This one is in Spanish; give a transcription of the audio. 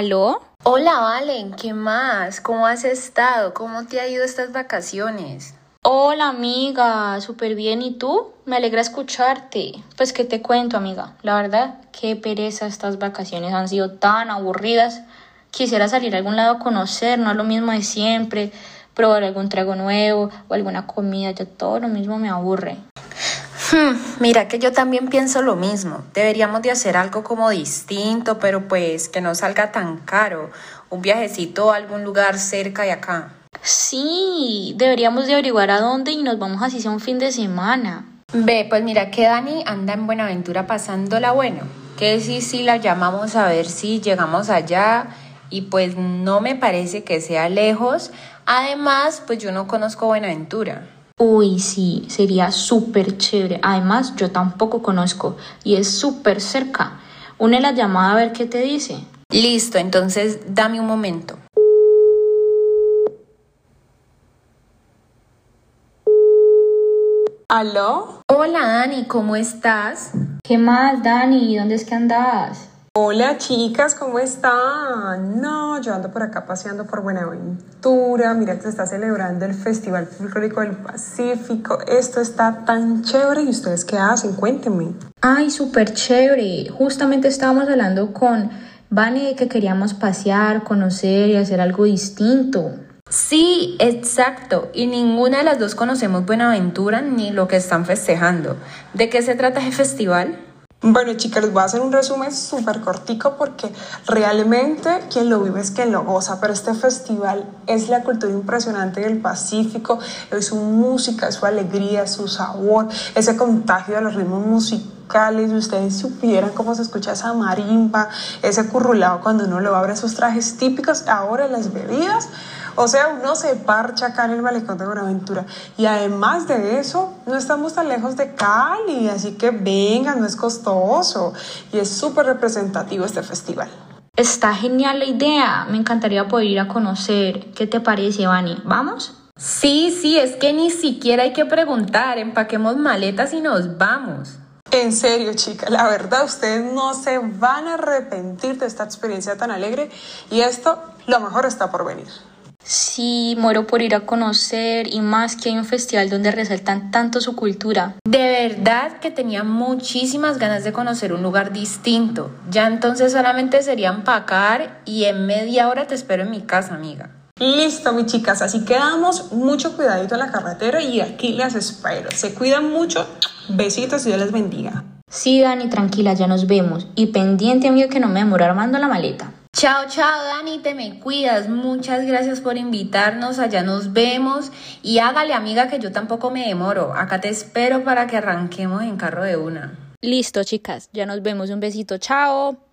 ¿Aló? Hola, Valen, ¿qué más? ¿Cómo has estado? ¿Cómo te ha ido estas vacaciones? Hola amiga, súper bien. ¿Y tú? Me alegra escucharte. Pues qué te cuento amiga. La verdad, qué pereza estas vacaciones han sido tan aburridas. Quisiera salir a algún lado a conocer, no es lo mismo de siempre, probar algún trago nuevo o alguna comida, ya todo lo mismo me aburre. Hmm, mira que yo también pienso lo mismo. Deberíamos de hacer algo como distinto, pero pues que no salga tan caro. Un viajecito a algún lugar cerca de acá. Sí, deberíamos de averiguar a dónde y nos vamos así sea un fin de semana. Ve, pues mira que Dani anda en Buenaventura pasándola bueno. Que sí, sí, la llamamos a ver si llegamos allá y pues no me parece que sea lejos. Además, pues yo no conozco Buenaventura. Uy, sí, sería súper chévere. Además, yo tampoco conozco y es súper cerca. Une la llamada a ver qué te dice. Listo, entonces dame un momento. ¿Aló? Hola Dani, ¿cómo estás? ¿Qué más, Dani? ¿Dónde es que andas? Hola chicas, ¿cómo están? No, yo ando por acá paseando por Buenaventura. Mira que se está celebrando el Festival Folclórico del Pacífico. Esto está tan chévere. ¿Y ustedes qué hacen? Cuéntenme. Ay, súper chévere. Justamente estábamos hablando con Vane de que queríamos pasear, conocer y hacer algo distinto. Sí, exacto. Y ninguna de las dos conocemos Buenaventura ni lo que están festejando. ¿De qué se trata ese festival? Bueno, chicas, les voy a hacer un resumen súper cortico porque realmente quien lo vive es quien lo goza, pero este festival es la cultura impresionante del Pacífico, es su música, su alegría, su sabor, ese contagio de los ritmos musicales, ustedes supieran cómo se escucha esa marimba, ese currulado cuando uno lo abre, esos trajes típicos, ahora las bebidas, o sea, uno se parcha acá en el malecón de Buenaventura. Y además de eso, no estamos tan lejos de Cali, así que vengan, no es costoso. Y es súper representativo este festival. Está genial la idea. Me encantaría poder ir a conocer. ¿Qué te parece, Vani? ¿Vamos? Sí, sí, es que ni siquiera hay que preguntar. Empaquemos maletas y nos vamos. En serio, chica, la verdad, ustedes no se van a arrepentir de esta experiencia tan alegre y esto, lo mejor está por venir. Sí, muero por ir a conocer y más que hay un festival donde resaltan tanto su cultura. De verdad que tenía muchísimas ganas de conocer un lugar distinto. Ya entonces solamente sería empacar y en media hora te espero en mi casa, amiga. Listo, mis chicas, así quedamos. Mucho cuidadito en la carretera y aquí las espero. Se cuidan mucho. Besitos y Dios les bendiga. Sí, Dani, tranquila, ya nos vemos. Y pendiente, amiga, que no me demore armando la maleta. Chao, chao, Dani, te me cuidas. Muchas gracias por invitarnos. Allá nos vemos. Y hágale, amiga, que yo tampoco me demoro. Acá te espero para que arranquemos en carro de una. Listo, chicas, ya nos vemos. Un besito, chao.